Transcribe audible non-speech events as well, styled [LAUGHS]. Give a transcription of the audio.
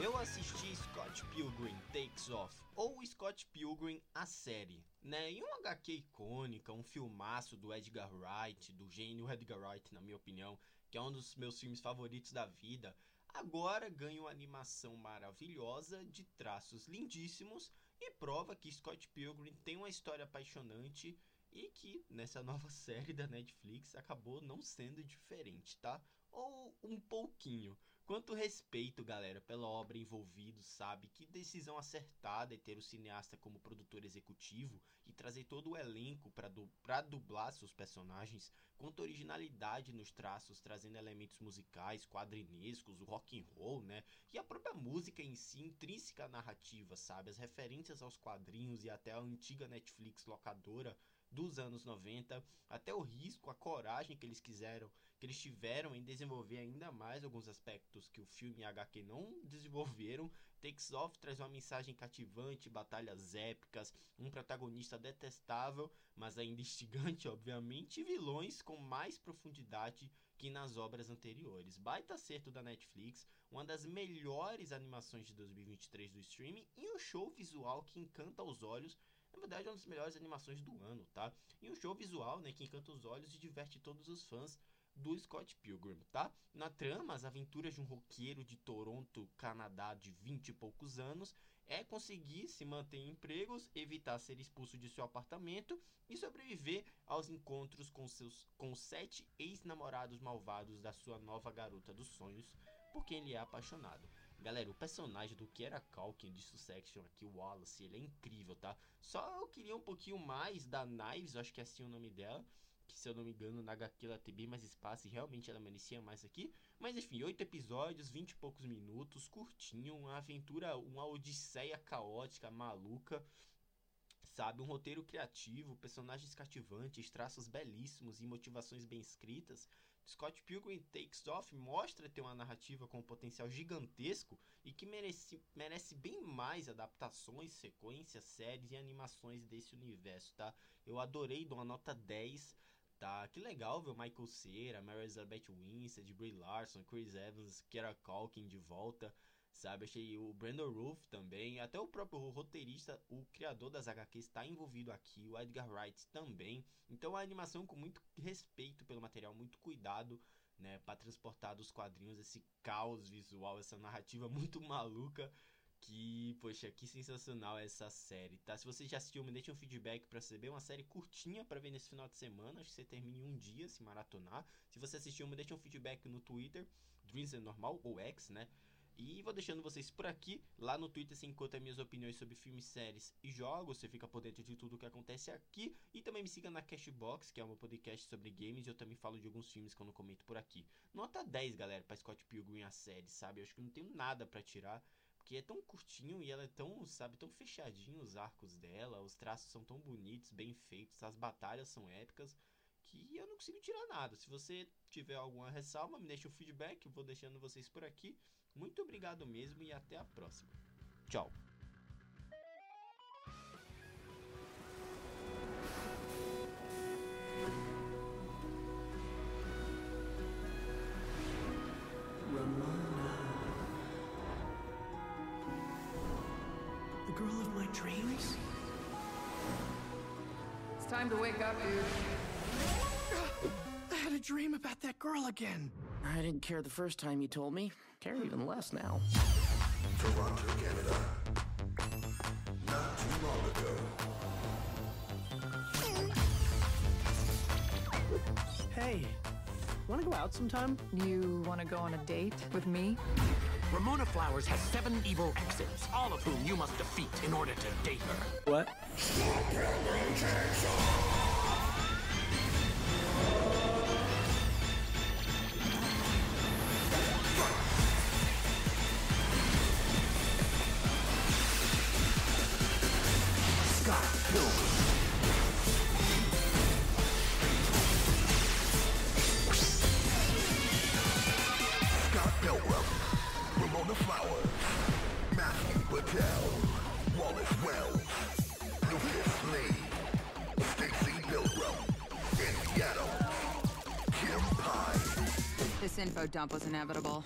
Eu assisti Scott Pilgrim Takes Off, ou Scott Pilgrim a série, né? E um HQ icônica, um filmaço do Edgar Wright, do gênio Edgar Wright, na minha opinião, que é um dos meus filmes favoritos da vida, agora ganha uma animação maravilhosa, de traços lindíssimos, e prova que Scott Pilgrim tem uma história apaixonante e que nessa [LAUGHS] nova série da Netflix acabou não sendo diferente, tá? Ou um pouquinho. Quanto respeito, galera, pela obra envolvida, sabe? Que decisão acertada é ter o cineasta como produtor executivo e trazer todo o elenco para du dublar seus personagens. Quanto originalidade nos traços, trazendo elementos musicais, quadrinescos, o rock and roll, né? E a própria música em si, intrínseca à narrativa, sabe? As referências aos quadrinhos e até a antiga Netflix locadora dos anos 90, até o risco, a coragem que eles quiseram, que eles tiveram em desenvolver ainda mais alguns aspectos que o filme e HQ não desenvolveram. Takes Off traz uma mensagem cativante, batalhas épicas, um protagonista detestável, mas ainda instigante, obviamente, e vilões com mais profundidade que nas obras anteriores. Baita acerto da Netflix, uma das melhores animações de 2023 do streaming e um show visual que encanta os olhos na verdade, é uma das melhores animações do ano, tá? E um show visual, né, que encanta os olhos e diverte todos os fãs do Scott Pilgrim, tá? Na trama, as aventuras de um roqueiro de Toronto, Canadá, de 20 e poucos anos, é conseguir se manter em empregos, evitar ser expulso de seu apartamento e sobreviver aos encontros com seus com sete ex-namorados malvados da sua nova garota dos sonhos, por quem ele é apaixonado. Galera, o personagem do que era Calkin de Succession aqui, o Wallace, ele é incrível, tá? Só eu queria um pouquinho mais da Knives, acho que é assim o nome dela. Que se eu não me engano, na HQ ela tem bem mais espaço e realmente ela merecia mais aqui. Mas enfim, oito episódios, vinte e poucos minutos, curtinho, uma aventura, uma odisseia caótica, maluca sabe? Um roteiro criativo, personagens cativantes, traços belíssimos e motivações bem escritas. Scott Pilgrim Takes Off mostra ter uma narrativa com um potencial gigantesco e que merece, merece bem mais adaptações, sequências, séries e animações desse universo, tá? Eu adorei, dou uma nota 10 tá? Que legal ver o Michael Cera, Mary Elizabeth Winstead, Brie Larson, Chris Evans, Kara Culkin de volta sabe? Achei o Brandon Roof também, até o próprio roteirista, o criador das HQs está envolvido aqui, o Edgar Wright também. Então a animação com muito respeito pelo material, muito cuidado, né, para transportar dos quadrinhos esse caos visual, essa narrativa [LAUGHS] muito maluca. Que, poxa, que sensacional essa série, tá? Se você já assistiu, me deixe um feedback para receber uma série curtinha para ver nesse final de semana. Acho que você termina em um dia se maratonar. Se você assistiu, me deixe um feedback no Twitter, Dreams é Normal, ou X, né? E vou deixando vocês por aqui. Lá no Twitter você encontra minhas opiniões sobre filmes, séries e jogos. Você fica por dentro de tudo o que acontece aqui. E também me siga na Cashbox, que é meu podcast sobre games. E eu também falo de alguns filmes que eu não comento por aqui. Nota 10, galera, pra Scott Pilgrim a série, sabe? Eu acho que não tenho nada para tirar. Porque é tão curtinho e ela é tão, sabe, tão fechadinho os arcos dela. Os traços são tão bonitos, bem feitos. As batalhas são épicas que eu não consigo tirar nada. Se você tiver alguma ressalva, me deixa o feedback, eu vou deixando vocês por aqui. Muito obrigado mesmo e até a próxima. Tchau. The girl of my dreams? It's time to wake up, dude. I had a dream about that girl again. I didn't care the first time you told me. Care even less now. Toronto, Canada. Not too long ago. Hey, wanna go out sometime? You want to go on a date with me? Ramona Flowers has seven evil exes, all of whom you must defeat in order to date her. What? This info dump was inevitable.